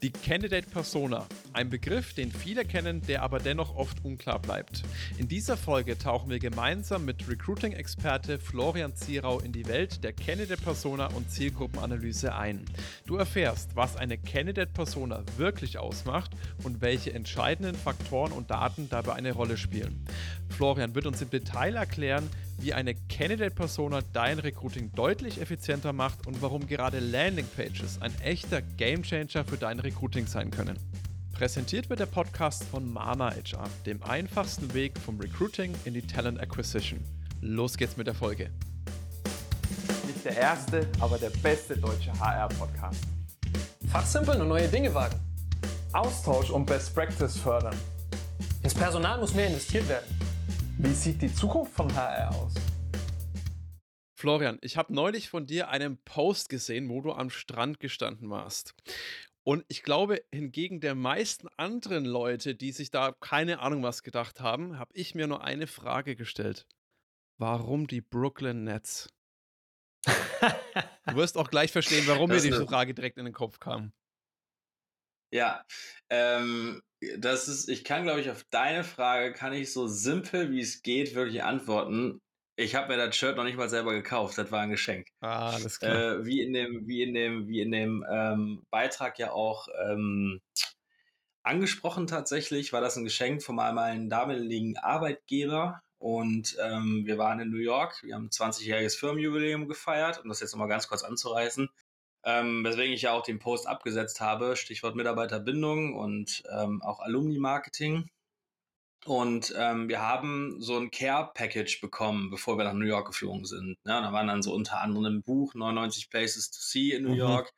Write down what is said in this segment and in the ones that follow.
Die Candidate Persona, ein Begriff, den viele kennen, der aber dennoch oft unklar bleibt. In dieser Folge tauchen wir gemeinsam mit Recruiting-Experte Florian Zierau in die Welt der Candidate Persona und Zielgruppenanalyse ein. Du erfährst, was eine Candidate Persona wirklich ausmacht und welche entscheidenden Faktoren und Daten dabei eine Rolle spielen. Florian wird uns im Detail erklären, wie eine Candidate-Persona dein Recruiting deutlich effizienter macht und warum gerade Landingpages ein echter Gamechanger für dein Recruiting sein können. Präsentiert wird der Podcast von Mana HR, dem einfachsten Weg vom Recruiting in die Talent Acquisition. Los geht's mit der Folge. Nicht der erste, aber der beste deutsche HR-Podcast. Fachsimpeln und neue Dinge wagen. Austausch und Best Practice fördern. Ins Personal muss mehr investiert werden. Wie sieht die Zukunft von HR aus? Florian, ich habe neulich von dir einen Post gesehen, wo du am Strand gestanden warst. Und ich glaube, hingegen der meisten anderen Leute, die sich da keine Ahnung was gedacht haben, habe ich mir nur eine Frage gestellt. Warum die Brooklyn Nets? du wirst auch gleich verstehen, warum mir diese Frage direkt in den Kopf kam. Ja, ähm, das ist, ich kann, glaube ich, auf deine Frage kann ich so simpel wie es geht wirklich antworten. Ich habe mir das Shirt noch nicht mal selber gekauft, das war ein Geschenk. Ah, alles klar. Äh, wie in dem, wie in dem, wie in dem ähm, Beitrag ja auch ähm, angesprochen tatsächlich, war das ein Geschenk von meinem damaligen Arbeitgeber. Und ähm, wir waren in New York, wir haben ein 20-jähriges Firmenjubiläum gefeiert, um das jetzt nochmal ganz kurz anzureißen. Ähm, weswegen ich ja auch den Post abgesetzt habe, Stichwort Mitarbeiterbindung und ähm, auch Alumni-Marketing. Und ähm, wir haben so ein Care-Package bekommen, bevor wir nach New York geflogen sind. Ja, da waren dann so unter anderem ein Buch 99 Places to See in New mhm. York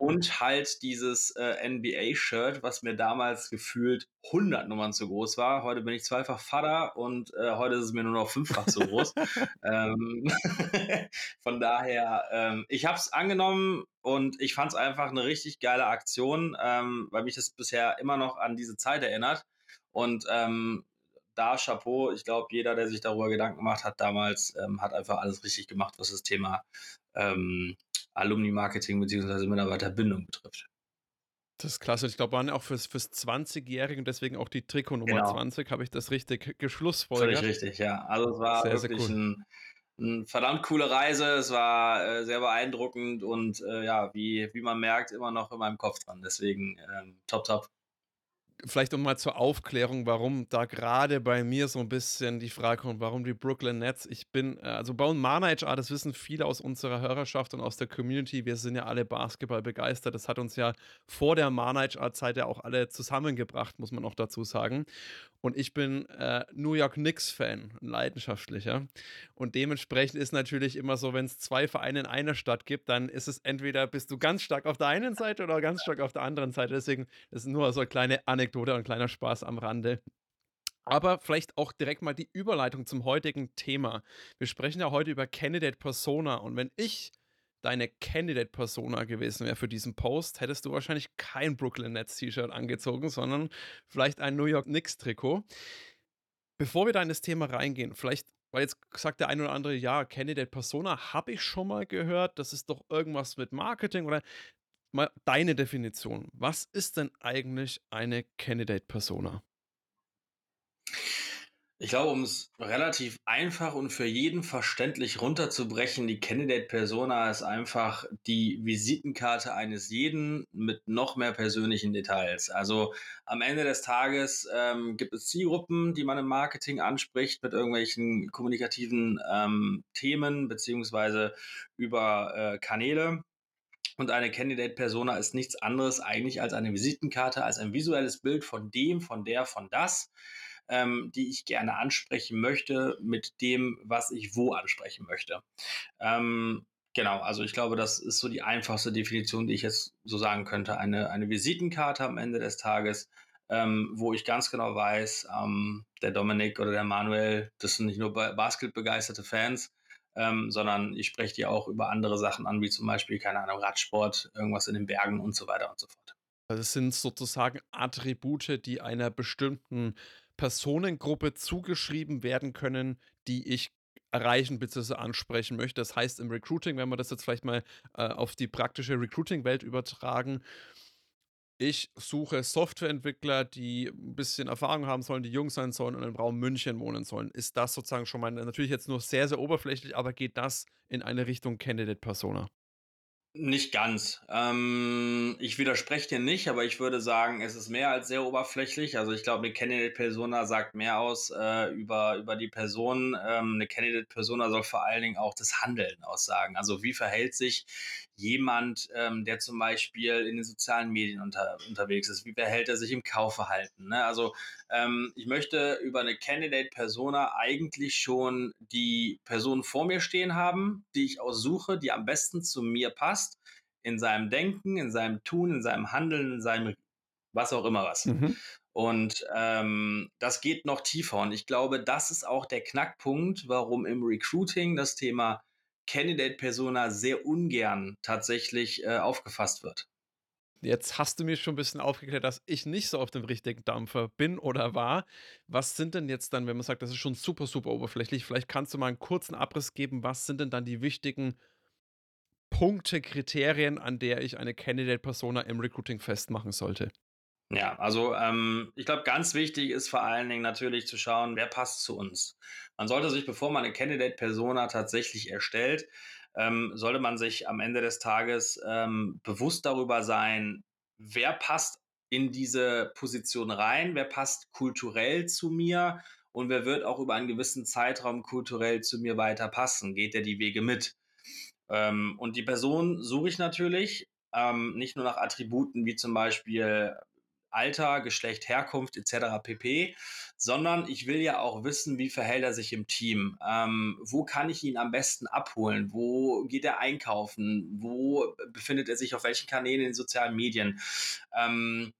und halt dieses äh, NBA-Shirt, was mir damals gefühlt 100 Nummern zu groß war. Heute bin ich zweifach Vater und äh, heute ist es mir nur noch fünffach zu groß. ähm, von daher, ähm, ich habe es angenommen und ich fand es einfach eine richtig geile Aktion, ähm, weil mich das bisher immer noch an diese Zeit erinnert. Und ähm, da Chapeau, ich glaube, jeder, der sich darüber Gedanken gemacht hat damals, ähm, hat einfach alles richtig gemacht, was das Thema ähm, Alumni-Marketing bzw. Mitarbeiterbindung betrifft. Das ist klasse. Ich glaube, waren auch fürs, fürs 20-Jährige und deswegen auch die Trikotnummer genau. 20, habe ich das richtig geschlussfolgert. Völlig richtig, ja. Also es war sehr, wirklich sehr cool. ein, ein, verdammt coole Reise. Es war äh, sehr beeindruckend und äh, ja, wie, wie man merkt, immer noch in meinem Kopf dran. Deswegen ähm, top, top vielleicht um mal zur Aufklärung, warum da gerade bei mir so ein bisschen die Frage kommt, warum die Brooklyn Nets. Ich bin, äh, also bei Mana HR, das wissen viele aus unserer Hörerschaft und aus der Community, wir sind ja alle Basketball begeistert. Das hat uns ja vor der Mana HR-Zeit ja auch alle zusammengebracht, muss man auch dazu sagen. Und ich bin äh, New York Knicks-Fan, leidenschaftlicher. Und dementsprechend ist natürlich immer so, wenn es zwei Vereine in einer Stadt gibt, dann ist es entweder bist du ganz stark auf der einen Seite oder ganz stark auf der anderen Seite. Deswegen ist nur so eine kleine Anekdote und ein kleiner Spaß am Rande. Aber vielleicht auch direkt mal die Überleitung zum heutigen Thema. Wir sprechen ja heute über Candidate Persona. Und wenn ich deine Candidate-Persona gewesen wäre für diesen Post, hättest du wahrscheinlich kein Brooklyn Nets T-Shirt angezogen, sondern vielleicht ein New York Knicks-Trikot. Bevor wir da in das Thema reingehen, vielleicht, weil jetzt sagt der eine oder andere, ja, Candidate-Persona habe ich schon mal gehört, das ist doch irgendwas mit Marketing oder mal deine Definition. Was ist denn eigentlich eine Candidate-Persona? Ich glaube, um es relativ einfach und für jeden verständlich runterzubrechen, die Candidate Persona ist einfach die Visitenkarte eines jeden mit noch mehr persönlichen Details. Also am Ende des Tages ähm, gibt es Zielgruppen, die man im Marketing anspricht mit irgendwelchen kommunikativen ähm, Themen beziehungsweise über äh, Kanäle. Und eine Candidate Persona ist nichts anderes eigentlich als eine Visitenkarte, als ein visuelles Bild von dem, von der, von das ähm, die ich gerne ansprechen möchte, mit dem, was ich wo ansprechen möchte. Ähm, genau, also ich glaube, das ist so die einfachste Definition, die ich jetzt so sagen könnte. Eine, eine Visitenkarte am Ende des Tages, ähm, wo ich ganz genau weiß, ähm, der Dominik oder der Manuel, das sind nicht nur basketbegeisterte Fans, ähm, sondern ich spreche die auch über andere Sachen an, wie zum Beispiel, keine Ahnung, Radsport, irgendwas in den Bergen und so weiter und so fort. Also es sind sozusagen Attribute, die einer bestimmten Personengruppe zugeschrieben werden können, die ich erreichen bzw. ansprechen möchte. Das heißt, im Recruiting, wenn wir das jetzt vielleicht mal äh, auf die praktische Recruiting-Welt übertragen, ich suche Softwareentwickler, die ein bisschen Erfahrung haben sollen, die jung sein sollen und im Raum München wohnen sollen. Ist das sozusagen schon mal natürlich jetzt nur sehr, sehr oberflächlich, aber geht das in eine Richtung Candidate Persona? Nicht ganz. Ähm, ich widerspreche dir nicht, aber ich würde sagen, es ist mehr als sehr oberflächlich. Also ich glaube, eine Candidate-Persona sagt mehr aus äh, über, über die Person. Ähm, eine Candidate-Persona soll vor allen Dingen auch das Handeln aussagen. Also wie verhält sich jemand, ähm, der zum Beispiel in den sozialen Medien unter, unterwegs ist? Wie verhält er sich im Kaufverhalten? Ne? Also ähm, ich möchte über eine Candidate-Persona eigentlich schon die Person vor mir stehen haben, die ich aussuche, die am besten zu mir passt, in seinem Denken, in seinem Tun, in seinem Handeln, in seinem was auch immer was. Mhm. Und ähm, das geht noch tiefer. Und ich glaube, das ist auch der Knackpunkt, warum im Recruiting das Thema Candidate Persona sehr ungern tatsächlich äh, aufgefasst wird. Jetzt hast du mir schon ein bisschen aufgeklärt, dass ich nicht so auf dem richtigen Dampfer bin oder war. Was sind denn jetzt dann, wenn man sagt, das ist schon super, super oberflächlich, vielleicht kannst du mal einen kurzen Abriss geben, was sind denn dann die wichtigen Punkte, Kriterien, an der ich eine Candidate-Persona im Recruiting festmachen sollte? Ja, also ähm, ich glaube, ganz wichtig ist vor allen Dingen natürlich zu schauen, wer passt zu uns. Man sollte sich, bevor man eine Candidate-Persona tatsächlich erstellt, ähm, sollte man sich am Ende des Tages ähm, bewusst darüber sein, wer passt in diese Position rein, wer passt kulturell zu mir und wer wird auch über einen gewissen Zeitraum kulturell zu mir weiter passen, geht er die Wege mit. Ähm, und die Person suche ich natürlich ähm, nicht nur nach Attributen wie zum Beispiel Alter, Geschlecht, Herkunft etc. pp, sondern ich will ja auch wissen, wie verhält er sich im Team, ähm, wo kann ich ihn am besten abholen, wo geht er einkaufen, wo befindet er sich auf welchen Kanälen in den sozialen Medien. Ähm,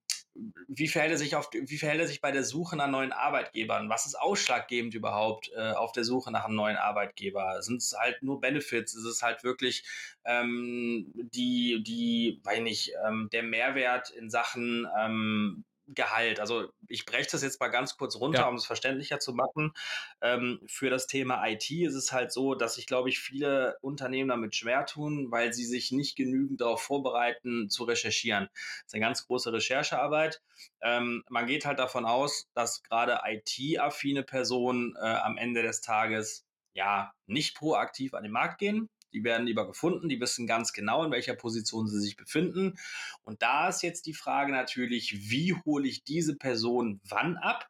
wie verhält er sich auf, wie verhält er sich bei der Suche nach neuen Arbeitgebern? Was ist ausschlaggebend überhaupt äh, auf der Suche nach einem neuen Arbeitgeber? Sind es halt nur Benefits? Ist es halt wirklich ähm, die, die, weiß nicht, ähm, der Mehrwert in Sachen ähm, Gehalt. Also ich breche das jetzt mal ganz kurz runter, ja. um es verständlicher zu machen. Ähm, für das Thema IT ist es halt so, dass sich, glaube ich, viele Unternehmen damit schwer tun, weil sie sich nicht genügend darauf vorbereiten, zu recherchieren. Das ist eine ganz große Recherchearbeit. Ähm, man geht halt davon aus, dass gerade IT-affine Personen äh, am Ende des Tages ja nicht proaktiv an den Markt gehen, die werden lieber gefunden, die wissen ganz genau, in welcher Position sie sich befinden. Und da ist jetzt die Frage natürlich, wie hole ich diese Person wann ab?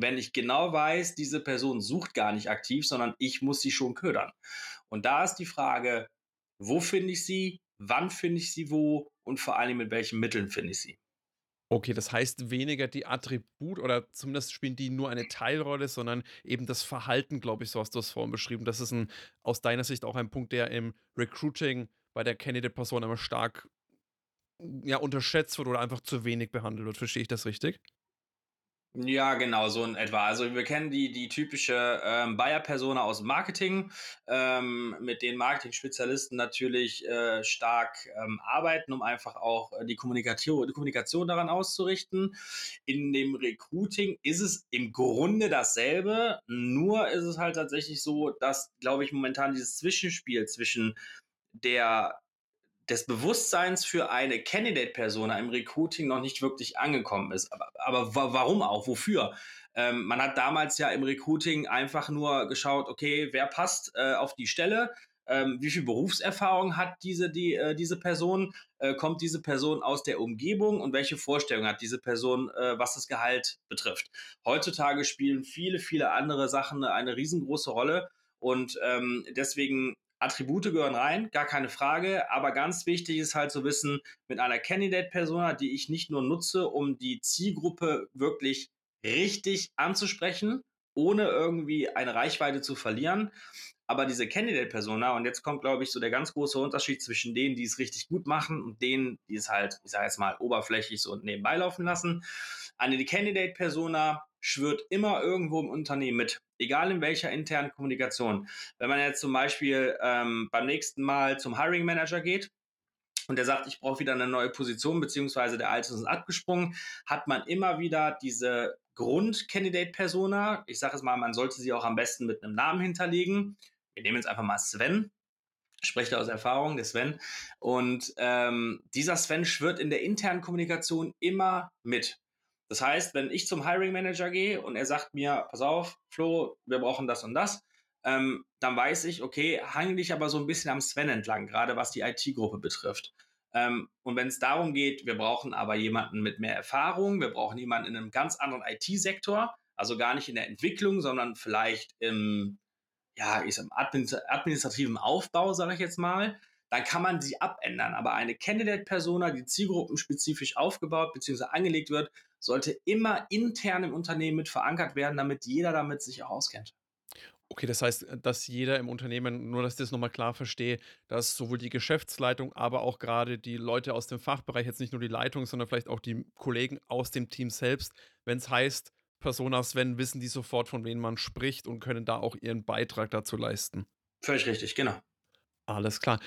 wenn ich genau weiß, diese Person sucht gar nicht aktiv, sondern ich muss sie schon ködern. Und da ist die Frage, wo finde ich sie, wann finde ich sie wo und vor allem mit welchen Mitteln finde ich sie. Okay, das heißt weniger die Attribut oder zumindest spielen die nur eine Teilrolle, sondern eben das Verhalten, glaube ich, so hast du es vorhin beschrieben. Das ist ein, aus deiner Sicht auch ein Punkt, der im Recruiting bei der Candidate-Person immer stark ja, unterschätzt wird oder einfach zu wenig behandelt wird. Verstehe ich das richtig? Ja, genau, so in etwa. Also wir kennen die, die typische ähm, Buyer-Persona aus Marketing, ähm, mit den Marketing-Spezialisten natürlich äh, stark ähm, arbeiten, um einfach auch äh, die, Kommunikation, die Kommunikation daran auszurichten. In dem Recruiting ist es im Grunde dasselbe, nur ist es halt tatsächlich so, dass, glaube ich, momentan dieses Zwischenspiel zwischen der des Bewusstseins für eine Candidate-Persona im Recruiting noch nicht wirklich angekommen ist. Aber, aber warum auch? Wofür? Ähm, man hat damals ja im Recruiting einfach nur geschaut, okay, wer passt äh, auf die Stelle? Ähm, wie viel Berufserfahrung hat diese, die, äh, diese Person? Äh, kommt diese Person aus der Umgebung und welche Vorstellungen hat diese Person, äh, was das Gehalt betrifft? Heutzutage spielen viele, viele andere Sachen eine riesengroße Rolle. Und ähm, deswegen Attribute gehören rein, gar keine Frage. Aber ganz wichtig ist halt zu wissen, mit einer Candidate-Persona, die ich nicht nur nutze, um die Zielgruppe wirklich richtig anzusprechen, ohne irgendwie eine Reichweite zu verlieren. Aber diese Candidate-Persona, und jetzt kommt, glaube ich, so der ganz große Unterschied zwischen denen, die es richtig gut machen und denen, die es halt, ich sage jetzt mal, oberflächlich so nebenbei laufen lassen. Eine Candidate-Persona schwört immer irgendwo im Unternehmen mit, egal in welcher internen Kommunikation. Wenn man jetzt zum Beispiel ähm, beim nächsten Mal zum Hiring Manager geht, und der sagt, ich brauche wieder eine neue Position, beziehungsweise der alte ist abgesprungen, hat man immer wieder diese Grund-Candidate-Persona. Ich sage es mal, man sollte sie auch am besten mit einem Namen hinterlegen. Wir nehmen jetzt einfach mal Sven. spreche da aus Erfahrung, der Sven. Und ähm, dieser Sven schwirrt in der internen Kommunikation immer mit. Das heißt, wenn ich zum Hiring Manager gehe und er sagt mir, pass auf, Flo, wir brauchen das und das, ähm, dann weiß ich, okay, hangel dich aber so ein bisschen am Sven entlang, gerade was die IT-Gruppe betrifft. Ähm, und wenn es darum geht, wir brauchen aber jemanden mit mehr Erfahrung, wir brauchen jemanden in einem ganz anderen IT-Sektor, also gar nicht in der Entwicklung, sondern vielleicht im, ja, ich sag, administrativen Aufbau, sage ich jetzt mal, dann kann man sie abändern. Aber eine Candidate-Persona, die zielgruppenspezifisch aufgebaut bzw. angelegt wird, sollte immer intern im Unternehmen mit verankert werden, damit jeder damit sich auch auskennt. Okay, das heißt, äh, dass jeder im Unternehmen, nur dass ich das nochmal klar verstehe, dass sowohl die Geschäftsleitung, aber auch gerade die Leute aus dem Fachbereich, jetzt nicht nur die Leitung, sondern vielleicht auch die Kollegen aus dem Team selbst, wenn es heißt, Persona Sven, wissen die sofort, von wem man spricht und können da auch ihren Beitrag dazu leisten. Völlig richtig, genau. Alles klar.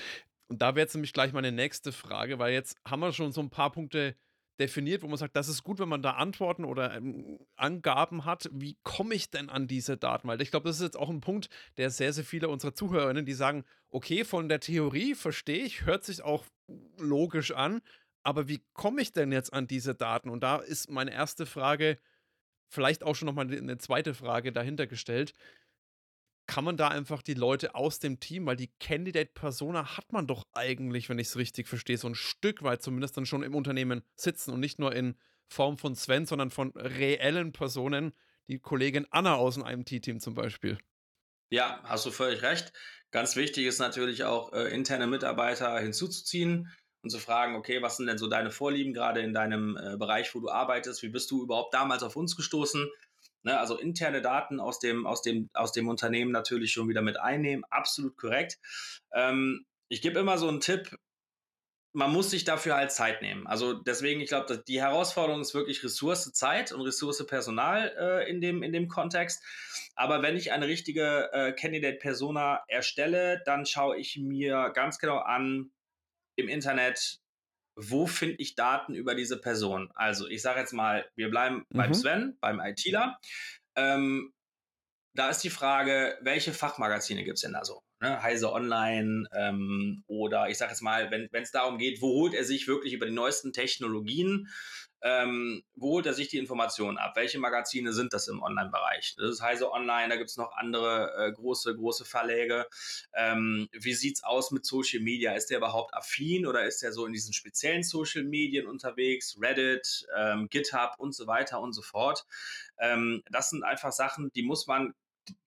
Und da wäre jetzt nämlich gleich meine nächste Frage, weil jetzt haben wir schon so ein paar Punkte definiert, wo man sagt, das ist gut, wenn man da Antworten oder ähm, Angaben hat. Wie komme ich denn an diese Daten? Weil ich glaube, das ist jetzt auch ein Punkt, der sehr, sehr viele unserer Zuhörerinnen, die sagen, okay, von der Theorie verstehe ich, hört sich auch logisch an, aber wie komme ich denn jetzt an diese Daten? Und da ist meine erste Frage, vielleicht auch schon nochmal eine zweite Frage dahinter gestellt kann man da einfach die Leute aus dem Team, weil die Candidate-Persona hat man doch eigentlich, wenn ich es richtig verstehe, so ein Stück weit zumindest dann schon im Unternehmen sitzen und nicht nur in Form von Sven, sondern von reellen Personen, die Kollegin Anna aus dem IMT-Team zum Beispiel. Ja, hast du völlig recht. Ganz wichtig ist natürlich auch, äh, interne Mitarbeiter hinzuzuziehen und zu fragen, okay, was sind denn so deine Vorlieben gerade in deinem äh, Bereich, wo du arbeitest? Wie bist du überhaupt damals auf uns gestoßen? Ne, also interne Daten aus dem, aus, dem, aus dem Unternehmen natürlich schon wieder mit einnehmen, absolut korrekt. Ähm, ich gebe immer so einen Tipp, man muss sich dafür halt Zeit nehmen. Also deswegen, ich glaube, die Herausforderung ist wirklich Ressource Zeit und Ressource Personal äh, in, dem, in dem Kontext. Aber wenn ich eine richtige äh, Candidate-Persona erstelle, dann schaue ich mir ganz genau an im Internet, wo finde ich Daten über diese Person? Also ich sage jetzt mal, wir bleiben mhm. beim Sven, beim ITler. Ähm, da ist die Frage, welche Fachmagazine gibt es denn da so? Ne? Heise Online ähm, oder ich sage jetzt mal, wenn es darum geht, wo holt er sich wirklich über die neuesten Technologien ähm, wo holt er sich die Informationen ab? Welche Magazine sind das im Online-Bereich? Das ist Heise Online, da gibt es noch andere äh, große, große Verläge. Ähm, wie sieht es aus mit Social Media? Ist der überhaupt affin oder ist der so in diesen speziellen Social Medien unterwegs? Reddit, ähm, GitHub und so weiter und so fort. Ähm, das sind einfach Sachen, die muss man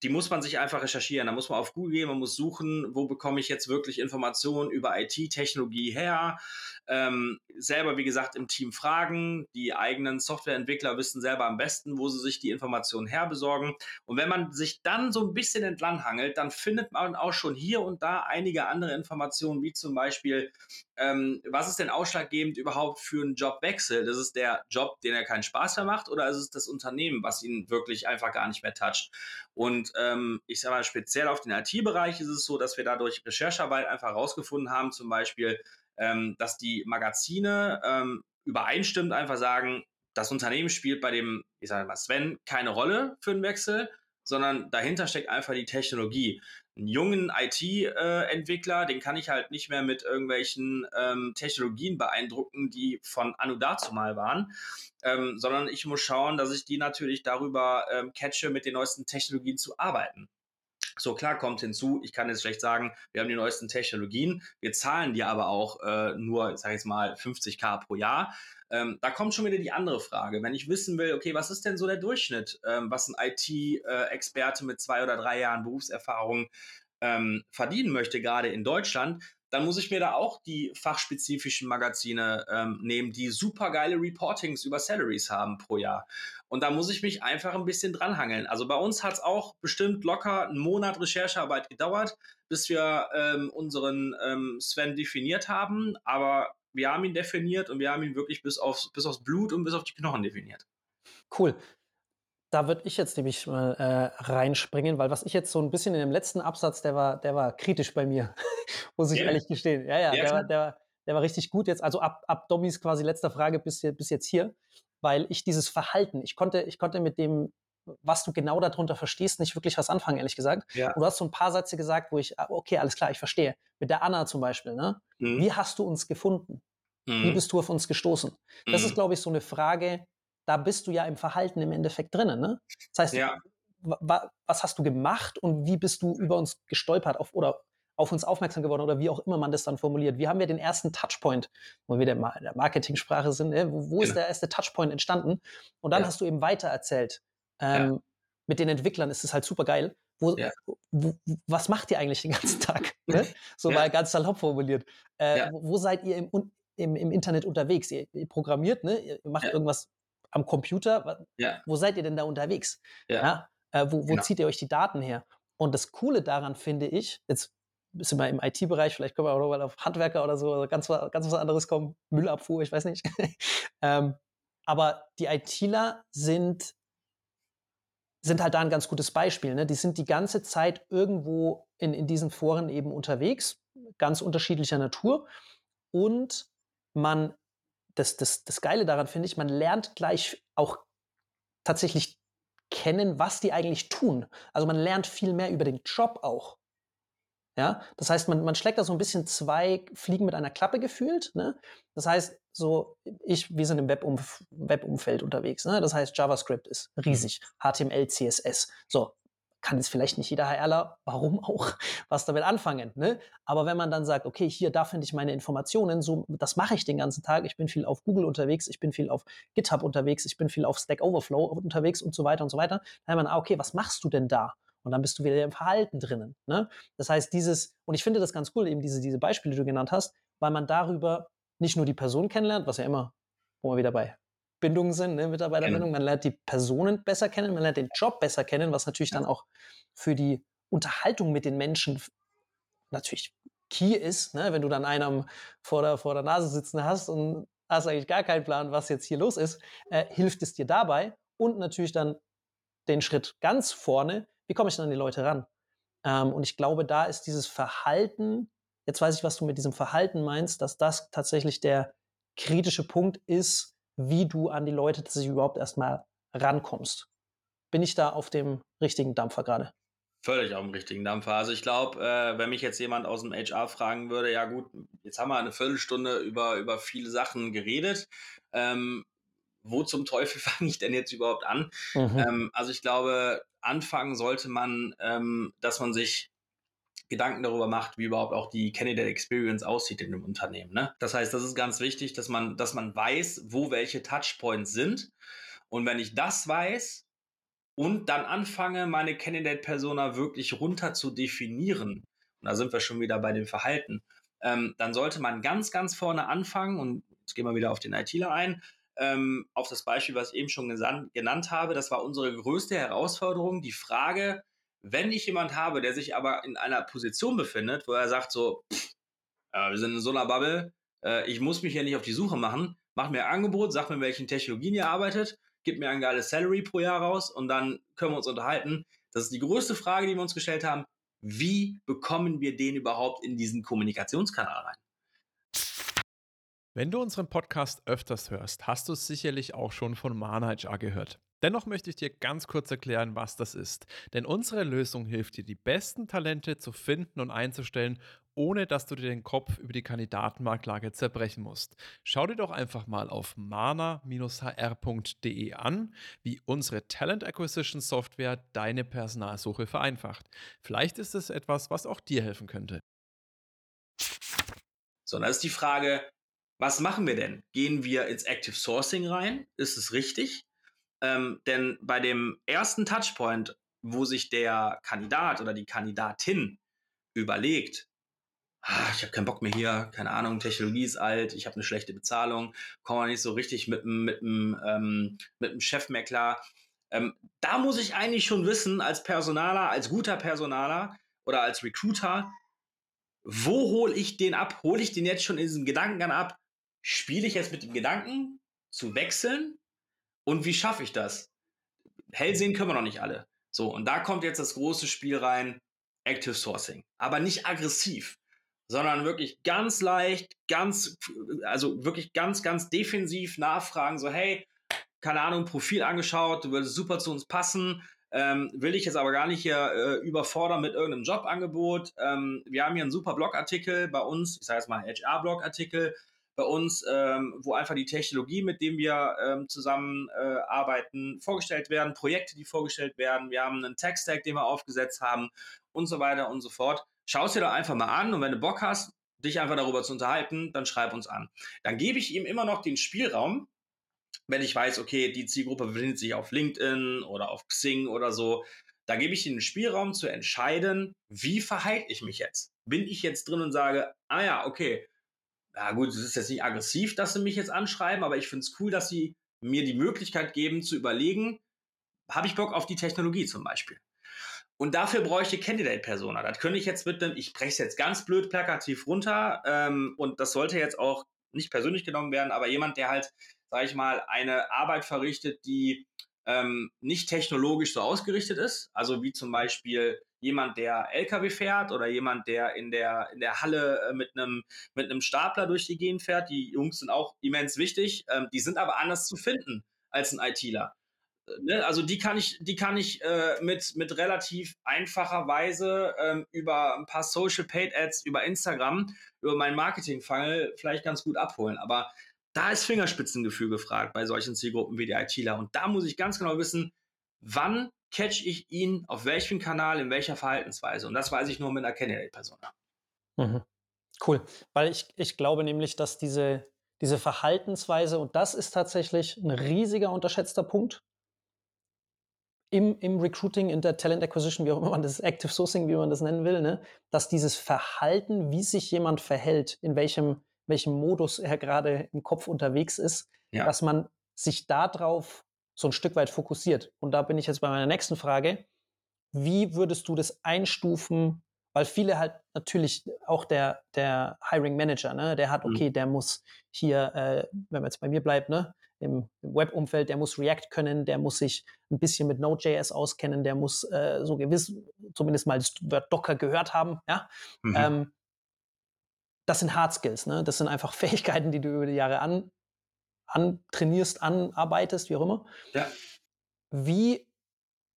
die muss man sich einfach recherchieren. Da muss man auf Google gehen, man muss suchen, wo bekomme ich jetzt wirklich Informationen über IT-Technologie her. Ähm, selber, wie gesagt, im Team fragen. Die eigenen Softwareentwickler wissen selber am besten, wo sie sich die Informationen herbesorgen. Und wenn man sich dann so ein bisschen entlanghangelt, dann findet man auch schon hier und da einige andere Informationen, wie zum Beispiel, ähm, was ist denn ausschlaggebend überhaupt für einen Jobwechsel? Das ist der Job, den er keinen Spaß mehr macht, oder ist es das Unternehmen, was ihn wirklich einfach gar nicht mehr toucht? Und ähm, ich sage mal, speziell auf den IT-Bereich ist es so, dass wir dadurch Recherchearbeit einfach herausgefunden haben, zum Beispiel, ähm, dass die Magazine ähm, übereinstimmend einfach sagen, das Unternehmen spielt bei dem, ich sage mal, Sven keine Rolle für einen Wechsel, sondern dahinter steckt einfach die Technologie. Einen jungen IT-Entwickler, den kann ich halt nicht mehr mit irgendwelchen ähm, Technologien beeindrucken, die von Anno dazu mal waren, ähm, sondern ich muss schauen, dass ich die natürlich darüber ähm, catche, mit den neuesten Technologien zu arbeiten. So klar kommt hinzu, ich kann jetzt schlecht sagen, wir haben die neuesten Technologien, wir zahlen die aber auch äh, nur, sag ich jetzt mal, 50k pro Jahr. Ähm, da kommt schon wieder die andere Frage. Wenn ich wissen will, okay, was ist denn so der Durchschnitt, ähm, was ein IT-Experte mit zwei oder drei Jahren Berufserfahrung ähm, verdienen möchte, gerade in Deutschland, dann muss ich mir da auch die fachspezifischen Magazine ähm, nehmen, die super geile Reportings über Salaries haben pro Jahr. Und da muss ich mich einfach ein bisschen dranhangeln. Also bei uns hat es auch bestimmt locker einen Monat Recherchearbeit gedauert, bis wir ähm, unseren ähm, Sven definiert haben. Aber wir haben ihn definiert und wir haben ihn wirklich bis aufs, bis aufs Blut und bis auf die Knochen definiert. Cool. Da würde ich jetzt nämlich mal äh, reinspringen, weil was ich jetzt so ein bisschen in dem letzten Absatz, der war, der war kritisch bei mir, muss ich yeah. ehrlich gestehen. Ja, ja, ja der, war, der, der war richtig gut jetzt. Also ab, ab Dommys quasi letzter Frage bis, bis jetzt hier weil ich dieses Verhalten, ich konnte, ich konnte mit dem was du genau darunter verstehst, nicht wirklich was anfangen, ehrlich gesagt. Ja. Und du hast so ein paar Sätze gesagt, wo ich, ah, okay, alles klar, ich verstehe. Mit der Anna zum Beispiel, ne? Mhm. Wie hast du uns gefunden? Wie Mhm. bist du auf uns gestoßen? Das Mhm. ist, glaube ich, so eine Frage, da bist du ja im Verhalten im Endeffekt drinnen, ne? Das heißt, Ja. wa- wa- was hast du gemacht und wie bist du über uns gestolpert auf, oder auf uns aufmerksam geworden oder wie auch immer man das dann formuliert. Wie haben wir den ersten Touchpoint, wo wir mal in der Marketingsprache sind, ne? wo, wo ist Genau. der erste Touchpoint entstanden? Und dann Ja. hast du eben weiter erzählt. Ähm, Mit den Entwicklern ist es halt super geil. Wo, Ja. wo, was macht ihr eigentlich den ganzen Tag? Ne? So Ja. mal ganz salopp formuliert. Äh, Ja. wo, wo seid ihr im, im, im Internet unterwegs? Ihr, ihr programmiert, ne? ihr macht Ja. irgendwas am Computer. Ja. Wo seid ihr denn da unterwegs? Ja. Äh, wo wo Genau. zieht ihr euch die Daten her? Und das Coole daran finde ich, jetzt sind wir im IT-Bereich, vielleicht können wir auch noch mal auf Handwerker oder so, oder ganz, ganz was anderes kommen, Müllabfuhr, ich weiß nicht. ähm, aber die ITler sind, sind halt da ein ganz gutes Beispiel. Ne? Die sind die ganze Zeit irgendwo in, in diesen Foren eben unterwegs, ganz unterschiedlicher Natur. Und man, das, das, das Geile daran finde ich, man lernt gleich auch tatsächlich kennen, was die eigentlich tun. Also man lernt viel mehr über den Job auch. Ja, das heißt, man, man schlägt da so ein bisschen zwei Fliegen mit einer Klappe gefühlt. Ne? Das heißt, so ich, wir sind im Webumf Webumfeld unterwegs. Ne? Das heißt, JavaScript ist riesig, HTML, CSS. So kann jetzt vielleicht nicht jeder HRler, warum auch, was damit anfangen. Ne? Aber wenn man dann sagt, okay, hier, da finde ich meine Informationen, so, das mache ich den ganzen Tag. Ich bin viel auf Google unterwegs, ich bin viel auf GitHub unterwegs, ich bin viel auf Stack Overflow unterwegs und so weiter und so weiter. Dann hat man, ah, okay, was machst du denn da? Und dann bist du wieder im Verhalten drinnen. Ne? Das heißt, dieses, und ich finde das ganz cool, eben diese, diese Beispiele, die du genannt hast, weil man darüber nicht nur die Person kennenlernt, was ja immer, wo wir wieder bei Bindungen sind, ne, Mitarbeiterbindung, man lernt die Personen besser kennen, man lernt den Job besser kennen, was natürlich dann auch für die Unterhaltung mit den Menschen natürlich key ist, ne? wenn du dann einen vor der, vor der Nase sitzen hast und hast eigentlich gar keinen Plan, was jetzt hier los ist, äh, hilft es dir dabei und natürlich dann den Schritt ganz vorne, wie komme ich denn an die Leute ran? Ähm, und ich glaube, da ist dieses Verhalten, jetzt weiß ich, was du mit diesem Verhalten meinst, dass das tatsächlich der kritische Punkt ist, wie du an die Leute tatsächlich überhaupt erstmal rankommst. Bin ich da auf dem richtigen Dampfer gerade? Völlig auf dem richtigen Dampfer. Also ich glaube, äh, wenn mich jetzt jemand aus dem HR fragen würde, ja gut, jetzt haben wir eine Viertelstunde über, über viele Sachen geredet. Ähm, wo zum Teufel fange ich denn jetzt überhaupt an? Mhm. Ähm, also ich glaube, anfangen sollte man, ähm, dass man sich Gedanken darüber macht, wie überhaupt auch die Candidate Experience aussieht in dem Unternehmen. Ne? Das heißt, das ist ganz wichtig, dass man, dass man weiß, wo welche Touchpoints sind. Und wenn ich das weiß und dann anfange, meine Candidate-Persona wirklich runter zu definieren, und da sind wir schon wieder bei dem Verhalten, ähm, dann sollte man ganz, ganz vorne anfangen, und jetzt gehen wir wieder auf den ITler ein, ähm, auf das Beispiel, was ich eben schon genannt habe. Das war unsere größte Herausforderung, die Frage, wenn ich jemand habe, der sich aber in einer Position befindet, wo er sagt so, pff, äh, wir sind in so einer Bubble, äh, ich muss mich hier nicht auf die Suche machen, mach mir ein Angebot, sag mir, welchen Technologien ihr arbeitet, gib mir ein geiles Salary pro Jahr raus und dann können wir uns unterhalten. Das ist die größte Frage, die wir uns gestellt haben. Wie bekommen wir den überhaupt in diesen Kommunikationskanal rein? Wenn du unseren Podcast öfters hörst, hast du sicherlich auch schon von Mana HR gehört. Dennoch möchte ich dir ganz kurz erklären, was das ist. Denn unsere Lösung hilft dir, die besten Talente zu finden und einzustellen, ohne dass du dir den Kopf über die Kandidatenmarktlage zerbrechen musst. Schau dir doch einfach mal auf mana-hr.de an, wie unsere Talent Acquisition Software deine Personalsuche vereinfacht. Vielleicht ist es etwas, was auch dir helfen könnte. So, dann ist die Frage, was machen wir denn? Gehen wir ins Active Sourcing rein? Ist es richtig? Ähm, denn bei dem ersten Touchpoint, wo sich der Kandidat oder die Kandidatin überlegt, ah, ich habe keinen Bock mehr hier, keine Ahnung, Technologie ist alt, ich habe eine schlechte Bezahlung, komme nicht so richtig mit dem mit ähm, mit dem Chef mehr klar. Ähm, da muss ich eigentlich schon wissen, als Personaler, als guter Personaler oder als Recruiter, wo hole ich den ab? Hole ich den jetzt schon in diesem Gedankengang ab? Spiele ich jetzt mit dem Gedanken zu wechseln? Und wie schaffe ich das? Hell sehen können wir noch nicht alle. So, und da kommt jetzt das große Spiel rein, Active Sourcing. Aber nicht aggressiv, sondern wirklich ganz leicht, ganz, also wirklich ganz, ganz defensiv nachfragen, so, hey, keine Ahnung, Profil angeschaut, du würdest super zu uns passen, ähm, will ich jetzt aber gar nicht hier äh, überfordern mit irgendeinem Jobangebot. Ähm, wir haben hier einen super Blogartikel bei uns, ich sage jetzt mal HR-Blogartikel bei uns, ähm, wo einfach die Technologie, mit dem wir ähm, zusammen äh, vorgestellt werden, Projekte, die vorgestellt werden. Wir haben einen Tech-Stack, den wir aufgesetzt haben und so weiter und so fort. Schau es dir doch einfach mal an und wenn du Bock hast, dich einfach darüber zu unterhalten, dann schreib uns an. Dann gebe ich ihm immer noch den Spielraum, wenn ich weiß, okay, die Zielgruppe befindet sich auf LinkedIn oder auf Xing oder so, da gebe ich ihnen Spielraum zu entscheiden, wie verhalte ich mich jetzt? Bin ich jetzt drin und sage, ah ja, okay, ja gut, es ist jetzt nicht aggressiv, dass sie mich jetzt anschreiben, aber ich finde es cool, dass sie mir die Möglichkeit geben zu überlegen, habe ich Bock auf die Technologie zum Beispiel? Und dafür bräuchte Candidate-Persona. Das könnte ich jetzt mit einem, ich breche es jetzt ganz blöd plakativ runter ähm, und das sollte jetzt auch nicht persönlich genommen werden, aber jemand, der halt sage ich mal, eine Arbeit verrichtet, die ähm, nicht technologisch so ausgerichtet ist. Also wie zum Beispiel jemand, der LKW fährt oder jemand, der in der, in der Halle äh, mit einem mit einem Stapler durch die Gegend fährt. Die Jungs sind auch immens wichtig. Ähm, die sind aber anders zu finden als ein ITler. Äh, ne? Also die kann ich, die kann ich äh, mit, mit relativ einfacher Weise ähm, über ein paar Social Paid Ads, über Instagram, über meinen Marketing-Funnel vielleicht ganz gut abholen. Aber da ist Fingerspitzengefühl gefragt bei solchen Zielgruppen wie die ITler. Und da muss ich ganz genau wissen, wann catch ich ihn, auf welchem Kanal, in welcher Verhaltensweise. Und das weiß ich nur mit einer Candidate-Persona. Mhm. Cool, weil ich, ich glaube nämlich, dass diese, diese Verhaltensweise, und das ist tatsächlich ein riesiger unterschätzter Punkt, im, im Recruiting, in der Talent Acquisition, wie auch immer man das Active Sourcing, wie man das nennen will, ne, dass dieses Verhalten, wie sich jemand verhält, in welchem welchem Modus er gerade im Kopf unterwegs ist, ja. dass man sich darauf so ein Stück weit fokussiert. Und da bin ich jetzt bei meiner nächsten Frage. Wie würdest du das einstufen? Weil viele halt natürlich auch der, der Hiring Manager, ne, der hat, mhm. okay, der muss hier, äh, wenn man jetzt bei mir bleibt, ne, im, im Web-Umfeld, der muss React können, der muss sich ein bisschen mit Node.js auskennen, der muss äh, so gewiss, zumindest mal das Wort Docker gehört haben, ja. Mhm. Ähm, das sind Hard Skills, ne? Das sind einfach Fähigkeiten, die du über die Jahre an, antrainierst, anarbeitest, wie auch immer. Ja. Wie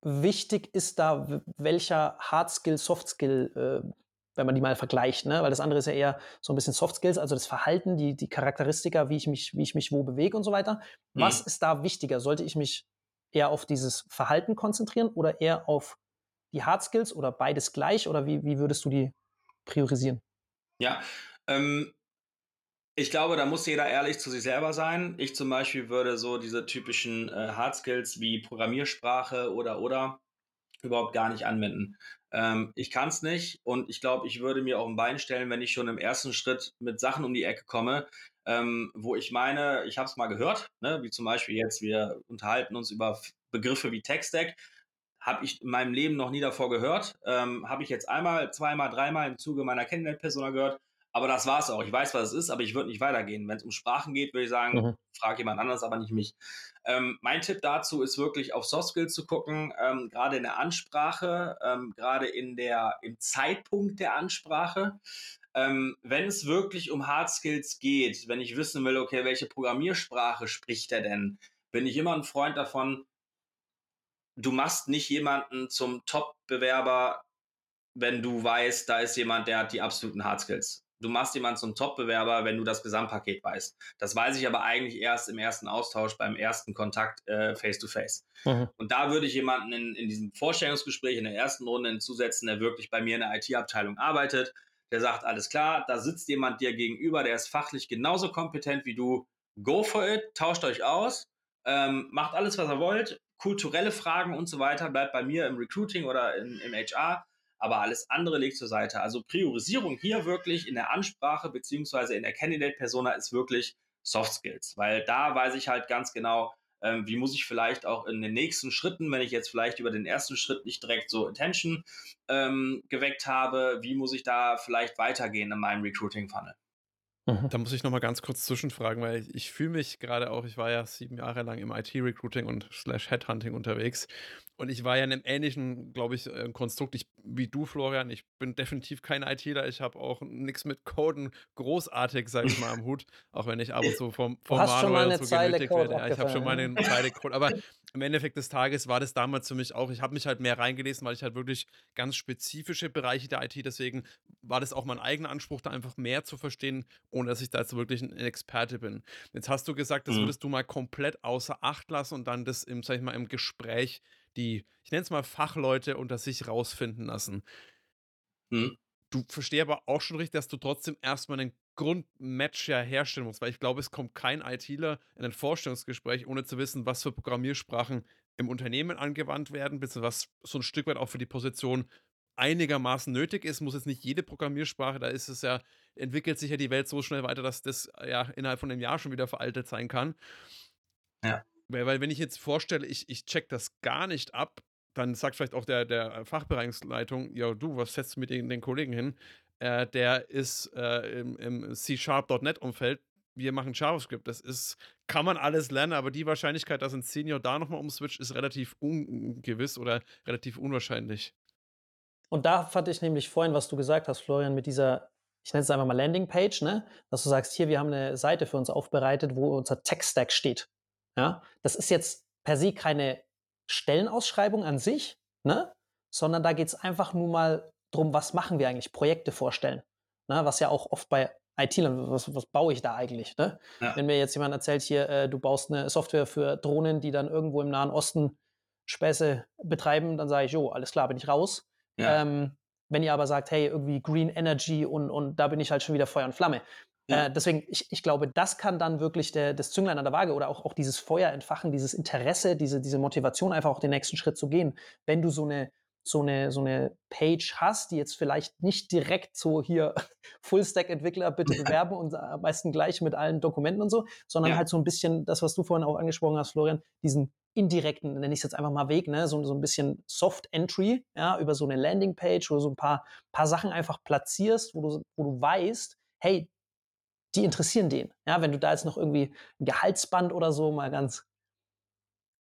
wichtig ist da welcher Hard Skill, Soft Skill, äh, wenn man die mal vergleicht, ne? Weil das andere ist ja eher so ein bisschen Soft Skills, also das Verhalten, die, die Charakteristika, wie ich mich, wie ich mich wo bewege und so weiter. Mhm. Was ist da wichtiger? Sollte ich mich eher auf dieses Verhalten konzentrieren oder eher auf die Hard Skills oder beides gleich? Oder wie, wie würdest du die priorisieren? Ja, ähm, ich glaube, da muss jeder ehrlich zu sich selber sein. Ich zum Beispiel würde so diese typischen äh, Hard Skills wie Programmiersprache oder oder überhaupt gar nicht anwenden. Ähm, ich kann es nicht und ich glaube, ich würde mir auch ein Bein stellen, wenn ich schon im ersten Schritt mit Sachen um die Ecke komme, ähm, wo ich meine, ich habe es mal gehört, ne, wie zum Beispiel jetzt, wir unterhalten uns über Begriffe wie Tech-Stack, habe ich in meinem Leben noch nie davor gehört, ähm, habe ich jetzt einmal, zweimal, dreimal im Zuge meiner Kennenlern-Persona gehört, aber das war es auch. Ich weiß, was es ist, aber ich würde nicht weitergehen. Wenn es um Sprachen geht, würde ich sagen, mhm. frag jemand anders, aber nicht mich. Ähm, mein Tipp dazu ist wirklich auf Soft Skills zu gucken, ähm, gerade in der Ansprache, ähm, gerade in der, im Zeitpunkt der Ansprache. Ähm, wenn es wirklich um Hard Skills geht, wenn ich wissen will, okay, welche Programmiersprache spricht er denn, bin ich immer ein Freund davon, du machst nicht jemanden zum Top-Bewerber, wenn du weißt, da ist jemand, der hat die absoluten Hard Skills du machst jemanden zum Top-Bewerber, wenn du das Gesamtpaket weißt. Das weiß ich aber eigentlich erst im ersten Austausch, beim ersten Kontakt äh, face-to-face. Mhm. Und da würde ich jemanden in, in diesem Vorstellungsgespräch in der ersten Runde hinzusetzen, der wirklich bei mir in der IT-Abteilung arbeitet, der sagt, alles klar, da sitzt jemand dir gegenüber, der ist fachlich genauso kompetent wie du. Go for it, tauscht euch aus, ähm, macht alles, was ihr wollt, kulturelle Fragen und so weiter, bleibt bei mir im Recruiting oder in, im HR aber alles andere legt zur Seite. Also Priorisierung hier wirklich in der Ansprache beziehungsweise in der Candidate-Persona ist wirklich Soft Skills, weil da weiß ich halt ganz genau, ähm, wie muss ich vielleicht auch in den nächsten Schritten, wenn ich jetzt vielleicht über den ersten Schritt nicht direkt so Attention ähm, geweckt habe, wie muss ich da vielleicht weitergehen in meinem Recruiting-Funnel. Mhm. Da muss ich noch mal ganz kurz zwischenfragen, weil ich, ich fühle mich gerade auch, ich war ja sieben Jahre lang im IT-Recruiting und slash Headhunting unterwegs und ich war ja in einem ähnlichen, glaube ich, äh, Konstrukt ich, wie du, Florian. Ich bin definitiv kein ITler. Ich habe auch nichts mit Coden großartig, sage ich mal, am Hut. Auch wenn ich ab und zu vom, vom Manuel so genötigt werde. Ja, ich habe schon mal eine Zeile Code. Aber im Endeffekt des Tages war das damals für mich auch, ich habe mich halt mehr reingelesen, weil ich halt wirklich ganz spezifische Bereiche der IT, deswegen war das auch mein eigener Anspruch, da einfach mehr zu verstehen, ohne dass ich da jetzt wirklich ein Experte bin. Jetzt hast du gesagt, das mhm. würdest du mal komplett außer Acht lassen und dann das im, sag ich mal, im Gespräch die, ich nenne es mal Fachleute unter sich rausfinden lassen. Mhm. Du verstehst aber auch schon richtig, dass du trotzdem erstmal einen Grundmatch ja herstellen musst, weil ich glaube, es kommt kein ITler in ein Vorstellungsgespräch, ohne zu wissen, was für Programmiersprachen im Unternehmen angewandt werden, beziehungsweise was so ein Stück weit auch für die Position einigermaßen nötig ist, muss jetzt nicht jede Programmiersprache, da ist es ja, entwickelt sich ja die Welt so schnell weiter, dass das ja innerhalb von einem Jahr schon wieder veraltet sein kann. Ja. Weil, weil wenn ich jetzt vorstelle, ich, ich check das gar nicht ab, dann sagt vielleicht auch der, der Fachbereichsleitung, ja du, was setzt du mit den, den Kollegen hin? Äh, der ist äh, im, im C-Sharp.net-Umfeld, wir machen JavaScript. Das ist, kann man alles lernen, aber die Wahrscheinlichkeit, dass ein Senior da nochmal umswitcht, ist relativ ungewiss oder relativ unwahrscheinlich. Und da fand ich nämlich vorhin, was du gesagt hast, Florian, mit dieser, ich nenne es einfach mal Landingpage, ne? dass du sagst, hier, wir haben eine Seite für uns aufbereitet, wo unser Tech-Stack steht. Ja, das ist jetzt per se keine Stellenausschreibung an sich, ne? sondern da geht es einfach nur mal darum, was machen wir eigentlich, Projekte vorstellen. Ne? Was ja auch oft bei IT-Lern, was, was, baue ich da eigentlich? Ne? Ja. Wenn mir jetzt jemand erzählt, hier, äh, du baust eine Software für Drohnen, die dann irgendwo im Nahen Osten Späße betreiben, dann sage ich, jo, alles klar, bin ich raus. Ja. Ähm, wenn ihr aber sagt, hey, irgendwie Green Energy und, und da bin ich halt schon wieder Feuer und Flamme, ja. Äh, deswegen, ich, ich glaube, das kann dann wirklich der, das Zünglein an der Waage oder auch, auch dieses Feuer entfachen, dieses Interesse, diese, diese Motivation, einfach auch den nächsten Schritt zu gehen. Wenn du so eine, so eine, so eine Page hast, die jetzt vielleicht nicht direkt so hier Full-Stack-Entwickler bitte bewerben und am meisten gleich mit allen Dokumenten und so, sondern ja. halt so ein bisschen das, was du vorhin auch angesprochen hast, Florian, diesen indirekten, nenne ich es jetzt einfach mal Weg, ne, so, so ein bisschen Soft-Entry, ja, über so eine Landing-Page, wo du so ein paar, paar Sachen einfach platzierst, wo du, wo du weißt, hey, die interessieren den. Ja, wenn du da jetzt noch irgendwie ein Gehaltsband oder so mal ganz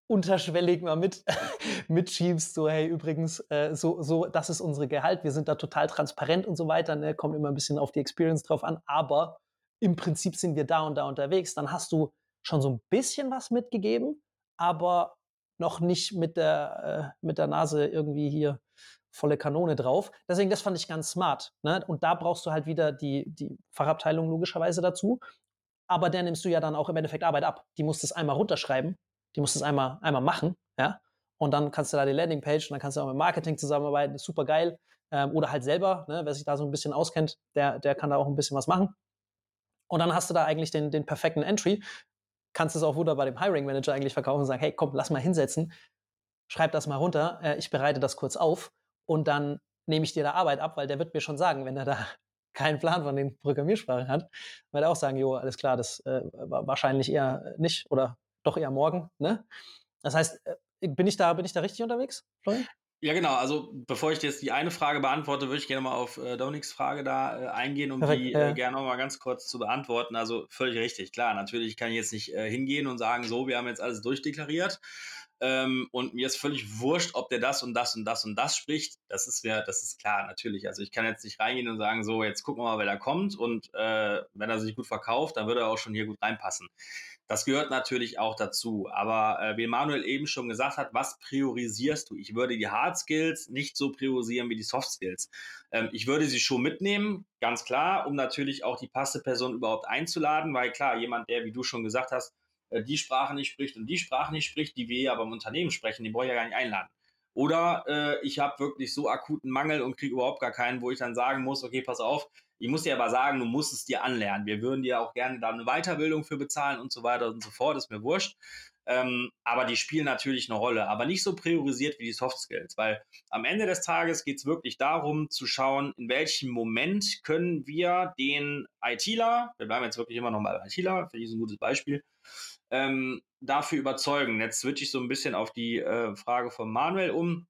unterschwellig mal mit mitschiebst, so hey übrigens, äh, so so das ist unsere Gehalt, wir sind da total transparent und so weiter, ne? kommt immer ein bisschen auf die Experience drauf an, aber im Prinzip sind wir da und da unterwegs, dann hast du schon so ein bisschen was mitgegeben, aber noch nicht mit der äh, mit der Nase irgendwie hier volle Kanone drauf. Deswegen, das fand ich ganz smart. Ne? Und da brauchst du halt wieder die, die Fachabteilung logischerweise dazu. Aber der nimmst du ja dann auch im Endeffekt Arbeit ab. Die musst es einmal runterschreiben, die musst es einmal, einmal machen, ja. Und dann kannst du da die Landingpage und dann kannst du auch mit Marketing zusammenarbeiten, super geil. Ähm, oder halt selber, ne? wer sich da so ein bisschen auskennt, der, der kann da auch ein bisschen was machen. Und dann hast du da eigentlich den, den perfekten Entry. Kannst es auch wunderbar dem Hiring Manager eigentlich verkaufen und sagen, hey, komm, lass mal hinsetzen, schreib das mal runter, äh, ich bereite das kurz auf und dann nehme ich dir da Arbeit ab, weil der wird mir schon sagen, wenn er da keinen Plan von den Programmiersprachen hat, wird er auch sagen, jo, alles klar, das äh, wahrscheinlich eher nicht oder doch eher morgen. Ne? Das heißt, äh, bin ich da, bin ich da richtig unterwegs, Florian? Ja, genau. Also bevor ich jetzt die eine Frage beantworte, würde ich gerne mal auf äh, Dominiks Frage da äh, eingehen, um Perfekt, die äh, gerne noch mal ganz kurz zu beantworten. Also völlig richtig, klar. Natürlich kann ich jetzt nicht äh, hingehen und sagen, so, wir haben jetzt alles durchdeklariert. Ähm, und mir ist völlig wurscht, ob der das und das und das und das spricht. Das ist ja, das ist klar, natürlich. Also ich kann jetzt nicht reingehen und sagen, so, jetzt gucken wir mal, wer da kommt. Und äh, wenn er sich gut verkauft, dann würde er auch schon hier gut reinpassen. Das gehört natürlich auch dazu. Aber äh, wie Manuel eben schon gesagt hat, was priorisierst du? Ich würde die Hard Skills nicht so priorisieren wie die Soft Skills. Ähm, ich würde sie schon mitnehmen, ganz klar, um natürlich auch die passende Person überhaupt einzuladen, weil klar, jemand, der, wie du schon gesagt hast, äh, die Sprache nicht spricht und die Sprache nicht spricht, die wir ja beim Unternehmen sprechen, den brauche ich ja gar nicht einladen. Oder äh, ich habe wirklich so akuten Mangel und kriege überhaupt gar keinen, wo ich dann sagen muss, okay, pass auf, ich muss dir aber sagen, du musst es dir anlernen. Wir würden dir auch gerne da eine Weiterbildung für bezahlen und so weiter und so fort, ist mir wurscht. Ähm, aber die spielen natürlich eine Rolle, aber nicht so priorisiert wie die Soft Skills, weil am Ende des Tages geht es wirklich darum zu schauen, in welchem Moment können wir den ITler, wir bleiben jetzt wirklich immer noch mal ITler, finde ich ein gutes Beispiel, ähm, dafür überzeugen. Jetzt switche ich so ein bisschen auf die äh, Frage von Manuel um.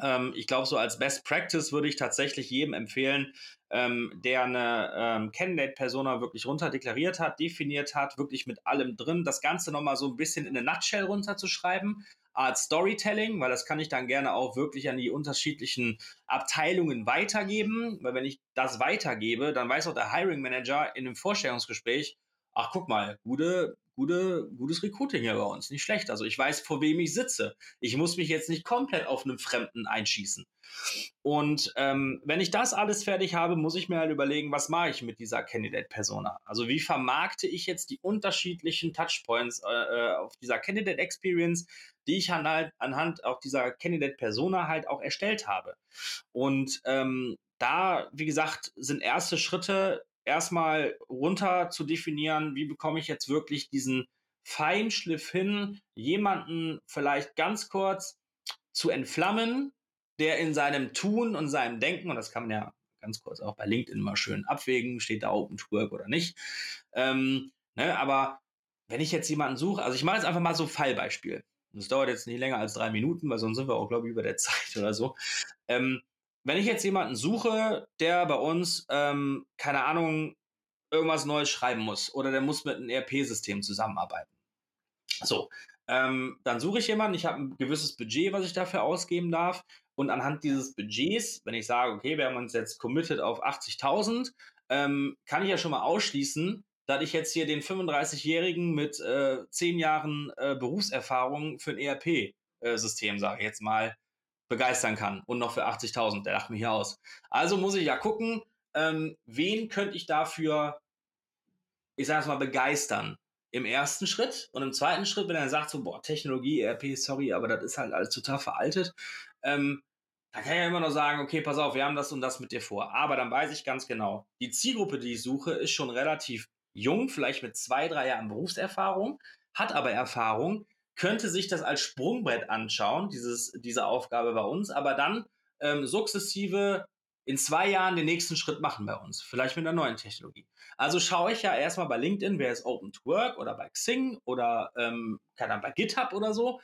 Ähm, ich glaube, so als Best Practice würde ich tatsächlich jedem empfehlen, ähm, der eine ähm, Candidate-Persona wirklich runterdeklariert hat, definiert hat, wirklich mit allem drin, das Ganze nochmal so ein bisschen in eine Nutshell runterzuschreiben, als Storytelling, weil das kann ich dann gerne auch wirklich an die unterschiedlichen Abteilungen weitergeben, weil wenn ich das weitergebe, dann weiß auch der Hiring Manager in einem Vorstellungsgespräch, ach guck mal, gute, gute, gutes Recruiting hier bei uns, nicht schlecht. Also ich weiß, vor wem ich sitze. Ich muss mich jetzt nicht komplett auf einen Fremden einschießen. Und ähm, wenn ich das alles fertig habe, muss ich mir halt überlegen, was mache ich mit dieser Candidate-Persona? Also wie vermarkte ich jetzt die unterschiedlichen Touchpoints äh, äh auf dieser Candidate-Experience, die ich halt anhand auch dieser Candidate-Persona halt auch erstellt habe. Und ähm, da, wie gesagt, sind erste Schritte erstmal runter zu definieren, wie bekomme ich jetzt wirklich diesen Feinschliff hin, jemanden vielleicht ganz kurz zu entflammen, der in seinem Tun und seinem Denken, und das kann man ja ganz kurz auch bei LinkedIn mal schön abwägen, steht da Open to Work oder nicht. Ähm, ne, aber wenn ich jetzt jemanden suche, also ich mache jetzt einfach mal so Fallbeispiel. Das dauert jetzt nicht länger als drei Minuten, weil sonst sind wir auch, glaube ich, über der Zeit oder so. Ähm, wenn ich jetzt jemanden suche, der bei uns, ähm, keine Ahnung, irgendwas Neues schreiben muss oder der muss mit einem ERP-System zusammenarbeiten. So, ähm, dann suche ich jemanden, ich habe ein gewisses Budget, was ich dafür ausgeben darf. Und anhand dieses Budgets, wenn ich sage, okay, wir haben uns jetzt committed auf 80.000, ähm, kann ich ja schon mal ausschließen, dass ich jetzt hier den 35-Jährigen mit äh, 10 Jahren äh, Berufserfahrung für ein ERP-System, äh, sage ich jetzt mal, begeistern kann. Und noch für 80.000, der lacht mich hier aus. Also muss ich ja gucken, ähm, wen könnte ich dafür, ich sage es mal, begeistern im ersten Schritt und im zweiten Schritt, wenn er sagt so, boah, Technologie, ERP, sorry, aber das ist halt alles total veraltet, ähm, dann kann ich ja immer noch sagen, okay, pass auf, wir haben das und das mit dir vor. Aber dann weiß ich ganz genau, die Zielgruppe, die ich suche, ist schon relativ jung, vielleicht mit zwei, drei Jahren Berufserfahrung, hat aber Erfahrung, könnte sich das als Sprungbrett anschauen, dieses, diese Aufgabe bei uns, aber dann ähm, sukzessive in zwei Jahren den nächsten Schritt machen bei uns, vielleicht mit einer neuen Technologie. Also schaue ich ja erstmal bei LinkedIn, wer ist Open to Work oder bei Xing oder ähm, keine Ahnung, bei GitHub oder so.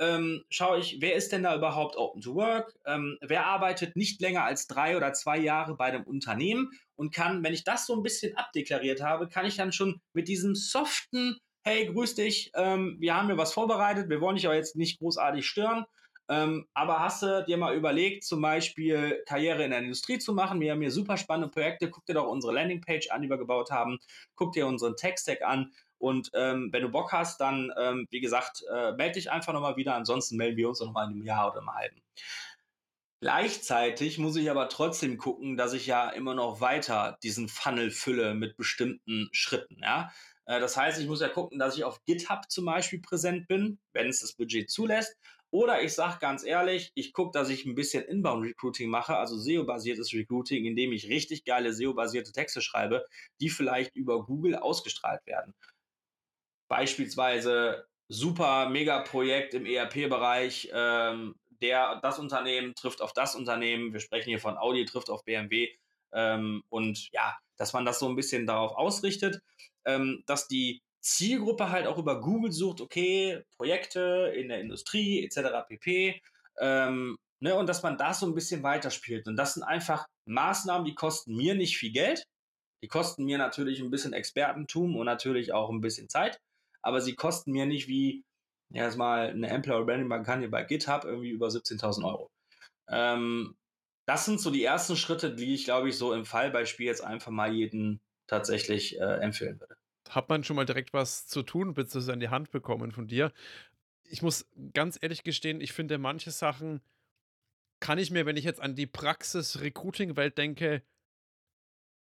Ähm, schaue ich, wer ist denn da überhaupt Open to Work? Ähm, wer arbeitet nicht länger als drei oder zwei Jahre bei einem Unternehmen und kann, wenn ich das so ein bisschen abdeklariert habe, kann ich dann schon mit diesem soften, hey, grüß dich, ähm, wir haben mir was vorbereitet, wir wollen dich aber jetzt nicht großartig stören, ähm, aber hast du dir mal überlegt, zum Beispiel Karriere in der Industrie zu machen? Wir haben hier super spannende Projekte. Guck dir doch unsere Landingpage an, die wir gebaut haben. Guck dir unseren Tech-Stack an. Und ähm, wenn du Bock hast, dann, ähm, wie gesagt, äh, melde dich einfach nochmal wieder. Ansonsten melden wir uns nochmal in einem Jahr oder einem halben. Gleichzeitig muss ich aber trotzdem gucken, dass ich ja immer noch weiter diesen Funnel fülle mit bestimmten Schritten. Ja? Äh, das heißt, ich muss ja gucken, dass ich auf GitHub zum Beispiel präsent bin, wenn es das Budget zulässt. Oder ich sage ganz ehrlich, ich gucke, dass ich ein bisschen Inbound-Recruiting mache, also SEO-basiertes Recruiting, indem ich richtig geile SEO-basierte Texte schreibe, die vielleicht über Google ausgestrahlt werden. Beispielsweise super Mega-Projekt im ERP-Bereich, ähm, der, das Unternehmen trifft auf das Unternehmen. Wir sprechen hier von Audi trifft auf BMW. Ähm, und ja, dass man das so ein bisschen darauf ausrichtet, ähm, dass die Zielgruppe halt auch über Google sucht, okay, Projekte in der Industrie etc. pp. Ähm, ne, und dass man das so ein bisschen weiterspielt. Und das sind einfach Maßnahmen, die kosten mir nicht viel Geld. Die kosten mir natürlich ein bisschen Expertentum und natürlich auch ein bisschen Zeit. Aber sie kosten mir nicht wie ja, jetzt mal eine Employer Branding Kampagne bei GitHub irgendwie über 17.000 Euro. Ähm, das sind so die ersten Schritte, die ich, glaube ich, so im Fallbeispiel jetzt einfach mal jeden tatsächlich äh, empfehlen würde hat man schon mal direkt was zu tun, beziehungsweise an die Hand bekommen von dir. Ich muss ganz ehrlich gestehen, ich finde manche Sachen kann ich mir, wenn ich jetzt an die Praxis-Recruiting-Welt denke,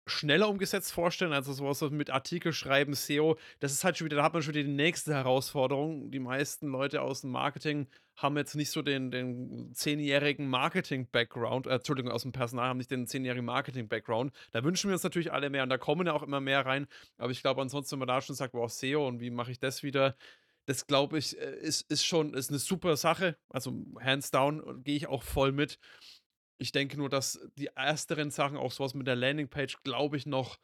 schneller umgesetzt vorstellen, also sowas mit Artikel schreiben, SEO, das ist halt schon wieder, da hat man schon wieder die nächste Herausforderung. Die meisten Leute aus dem Marketing haben jetzt nicht so den, den zehnjährigen Marketing-Background, äh, Entschuldigung, aus dem Personal haben nicht den zehnjährigen Marketing-Background. Da wünschen wir uns natürlich alle mehr und da kommen ja auch immer mehr rein. Aber ich glaube, ansonsten, wenn man da schon sagt, wow, SEO und wie mache ich das wieder, das glaube ich, äh, ist, ist schon ist eine super Sache. Also hands down gehe ich auch voll mit. Ich denke nur, dass die ersteren Sachen, auch sowas mit der Landingpage, glaube ich, noch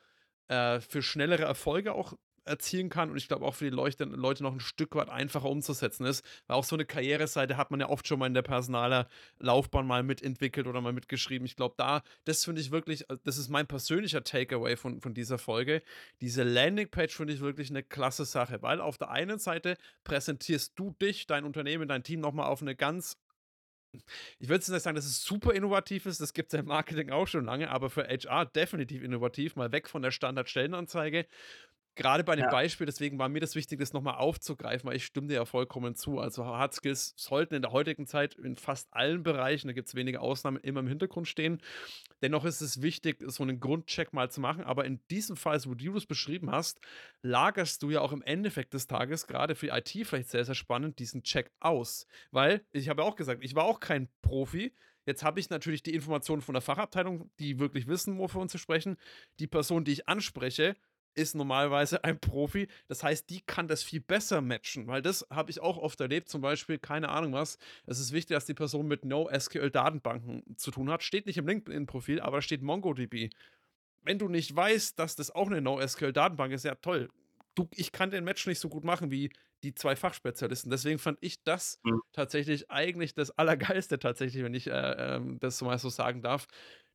äh, für schnellere Erfolge auch erzielen kann und ich glaube auch für die Leute, Leute noch ein Stück weit einfacher umzusetzen ist. Weil auch so eine Karriereseite hat man ja oft schon mal in der personaler Laufbahn mal mitentwickelt oder mal mitgeschrieben. Ich glaube, da, das finde ich wirklich, äh, das ist mein persönlicher Takeaway von, von dieser Folge. Diese Landingpage finde ich wirklich eine klasse Sache, weil auf der einen Seite präsentierst du dich, dein Unternehmen, dein Team nochmal auf eine ganz ich würde jetzt nicht sagen, dass es super innovativ ist, das gibt es ja im Marketing auch schon lange, aber für HR definitiv innovativ, mal weg von der Standardstellenanzeige gerade bei dem ja. Beispiel, deswegen war mir das wichtig, das nochmal aufzugreifen, weil ich stimme dir ja vollkommen zu. Also Hard Skills sollten in der heutigen Zeit in fast allen Bereichen, da gibt es wenige Ausnahmen, immer im Hintergrund stehen. Dennoch ist es wichtig, so einen Grundcheck mal zu machen. Aber in diesem Fall, so wie du es beschrieben hast, lagerst du ja auch im Endeffekt des Tages, gerade für IT vielleicht sehr, sehr spannend, diesen Check aus. Weil, ich habe ja auch gesagt, ich war auch kein Profi. Jetzt habe ich natürlich die Informationen von der Fachabteilung, die wirklich wissen, wovon uns zu sprechen. Die Person, die ich anspreche, ist normalerweise ein Profi. Das heißt, die kann das viel besser matchen, weil das habe ich auch oft erlebt. Zum Beispiel, keine Ahnung was. Es ist wichtig, dass die Person mit NoSQL-Datenbanken zu tun hat. Steht nicht im LinkedIn-Profil, aber da steht MongoDB. Wenn du nicht weißt, dass das auch eine NoSQL-Datenbank ist, ja toll. Du, ich kann den Match nicht so gut machen wie die zwei Fachspezialisten. Deswegen fand ich das mhm. tatsächlich eigentlich das Allergeilste, tatsächlich, wenn ich äh, äh, das mal so sagen darf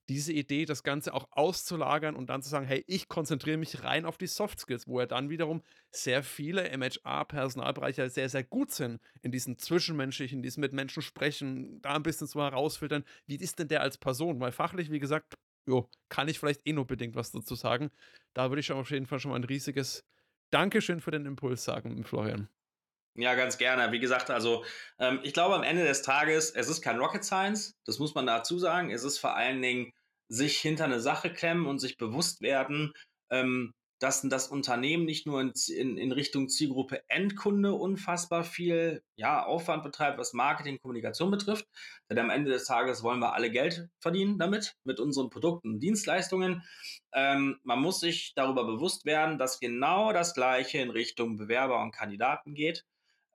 diese Idee, das Ganze auch auszulagern und dann zu sagen, hey, ich konzentriere mich rein auf die Soft Skills, wo ja dann wiederum sehr viele MHA-Personalbereiche sehr, sehr gut sind in diesen zwischenmenschlichen, diesen mit Menschen sprechen, da ein bisschen zu herausfiltern, wie ist denn der als Person? Weil fachlich, wie gesagt, jo, kann ich vielleicht eh nur bedingt was dazu sagen. Da würde ich auf jeden Fall schon mal ein riesiges Dankeschön für den Impuls sagen, Florian. Ja, ganz gerne. Wie gesagt, also ähm, ich glaube am Ende des Tages, es ist kein Rocket Science, das muss man dazu sagen. Es ist vor allen Dingen sich hinter eine Sache klemmen und sich bewusst werden, ähm, dass das Unternehmen nicht nur in, in, in, Richtung Zielgruppe Endkunde unfassbar viel ja, Aufwand betreibt, was Marketing, Kommunikation betrifft. Denn am Ende des Tages wollen wir alle Geld verdienen damit, mit unseren Produkten und Dienstleistungen. Ähm, man muss sich darüber bewusst werden, dass genau das Gleiche in Richtung Bewerber und Kandidaten geht.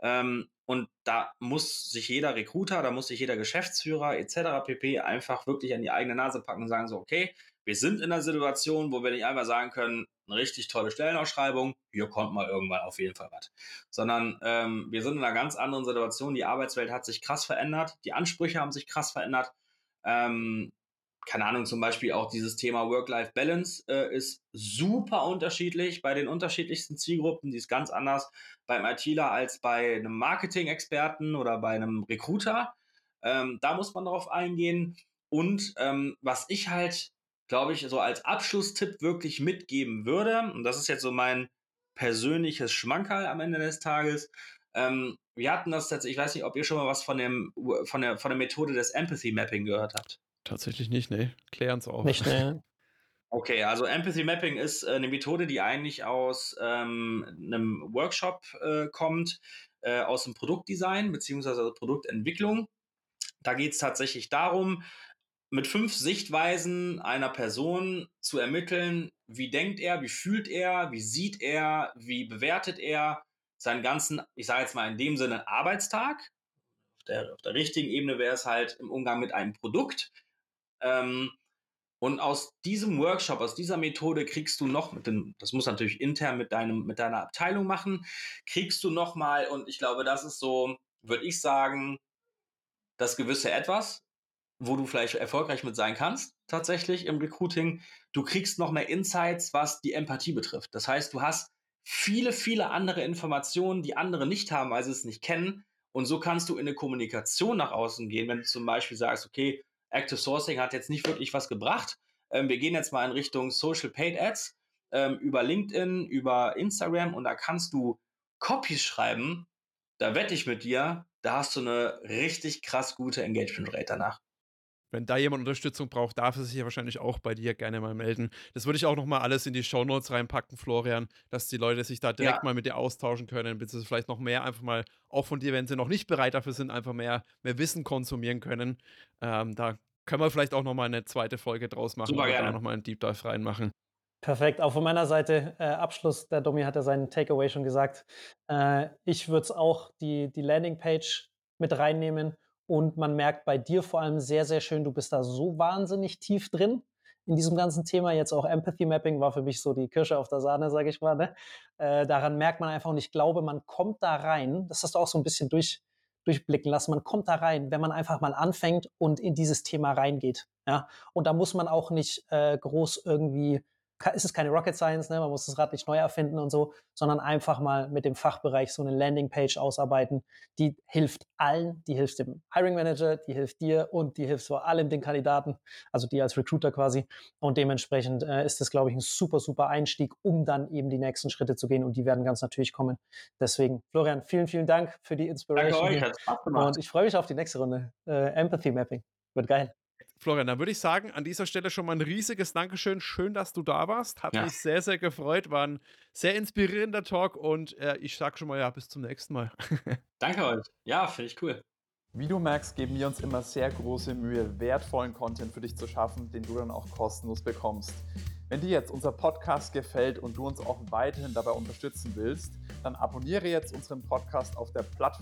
Ähm, und da muss sich jeder Recruiter, da muss sich jeder Geschäftsführer etc. pp. einfach wirklich an die eigene Nase packen und sagen so, okay, wir sind in einer Situation, wo wir nicht einfach sagen können, eine richtig tolle Stellenausschreibung, hier kommt mal irgendwann auf jeden Fall was. Sondern ähm, wir sind in einer ganz anderen Situation. Die Arbeitswelt hat sich krass verändert, die Ansprüche haben sich krass verändert. Ähm, keine Ahnung, zum Beispiel auch dieses Thema Work-Life-Balance äh, ist super unterschiedlich bei den unterschiedlichsten Zielgruppen. Die ist ganz anders beim ITler als bei einem Marketing-Experten oder bei einem Recruiter. Ähm, da muss man darauf eingehen. Und ähm, was ich halt, glaube ich, so als Abschlusstipp wirklich mitgeben würde, und das ist jetzt so mein persönliches Schmankerl am Ende des Tages, ähm, wir hatten das tatsächlich, ich weiß nicht, ob ihr schon mal was von, dem, von, der, von der Methode des Empathy Mapping gehört habt. Tatsächlich nicht, ne. Klären's auch. Nicht, ne. Okay, also Empathy Mapping ist äh, eine Methode, die eigentlich aus ähm, einem Workshop äh, kommt, äh, aus dem Produktdesign bzw. Produktentwicklung. Da geht es tatsächlich darum, mit fünf Sichtweisen einer Person zu ermitteln, wie denkt er, wie fühlt er, wie sieht er, wie bewertet er seinen ganzen, ich sage jetzt mal in dem Sinne, Arbeitstag. Auf der, auf der richtigen Ebene wäre es halt im Umgang mit einem Produkt. Ähm, und aus diesem Workshop, aus dieser Methode kriegst du noch, mit dem, das muss natürlich intern mit, deinem, mit deiner Abteilung machen, kriegst du nochmal, und ich glaube, das ist so, würde ich sagen, das gewisse Etwas, wo du vielleicht erfolgreich mit sein kannst, tatsächlich im Recruiting. Du kriegst noch mehr Insights, was die Empathie betrifft. Das heißt, du hast viele, viele andere Informationen, die andere nicht haben, weil sie es nicht kennen. Und so kannst du in eine Kommunikation nach außen gehen, wenn du zum Beispiel sagst, okay, Active Sourcing hat jetzt nicht wirklich was gebracht. Ähm, wir gehen jetzt mal in Richtung Social Paid Ads ähm, über LinkedIn, über Instagram und da kannst du Copies schreiben. Da wette ich mit dir, da hast du eine richtig krass gute Engagement Rate danach. Wenn da jemand Unterstützung braucht, darf er sich ja wahrscheinlich auch bei dir gerne mal melden. Das würde ich auch nochmal alles in die Show Notes reinpacken, Florian, dass die Leute sich da direkt ja. mal mit dir austauschen können, beziehungsweise vielleicht noch mehr einfach mal auch von dir, wenn sie noch nicht bereit dafür sind, einfach mehr, mehr Wissen konsumieren können. Ähm, da können wir vielleicht auch nochmal eine zweite Folge draus machen Super und da nochmal einen Deep Dive reinmachen. Perfekt. Auch von meiner Seite äh, Abschluss. Der Domi hat ja seinen Takeaway schon gesagt. Äh, ich würde es auch die, die Landingpage mit reinnehmen und man merkt bei dir vor allem sehr, sehr schön, du bist da so wahnsinnig tief drin in diesem ganzen Thema. Jetzt auch Empathy Mapping war für mich so die Kirsche auf der Sahne, sage ich mal. Ne? Äh, daran merkt man einfach und ich glaube, man kommt da rein, das hast du auch so ein bisschen durch, durchblicken lassen, man kommt da rein, wenn man einfach mal anfängt und in dieses Thema reingeht. Ja? Und da muss man auch nicht äh, groß irgendwie ist es keine Rocket Science, ne? man muss das Rad nicht neu erfinden und so, sondern einfach mal mit dem Fachbereich so eine Landingpage ausarbeiten, die hilft allen, die hilft dem Hiring Manager, die hilft dir und die hilft vor allem den Kandidaten, also die als Recruiter quasi. Und dementsprechend äh, ist das, glaube ich, ein super, super Einstieg, um dann eben die nächsten Schritte zu gehen und die werden ganz natürlich kommen. Deswegen, Florian, vielen, vielen Dank für die Inspiration. Danke euch, hat Spaß gemacht. Und ich freue mich auf die nächste Runde. Äh, Empathy Mapping. Wird geil. Florian, dann würde ich sagen, an dieser Stelle schon mal ein riesiges Dankeschön. Schön, dass du da warst. Hat ja. mich sehr, sehr gefreut. War ein sehr inspirierender Talk und äh, ich sage schon mal ja, bis zum nächsten Mal. Danke euch. Ja, finde ich cool. Wie du merkst, geben wir uns immer sehr große Mühe, wertvollen Content für dich zu schaffen, den du dann auch kostenlos bekommst. Wenn dir jetzt unser Podcast gefällt und du uns auch weiterhin dabei unterstützen willst, dann abonniere jetzt unseren Podcast auf der Plattform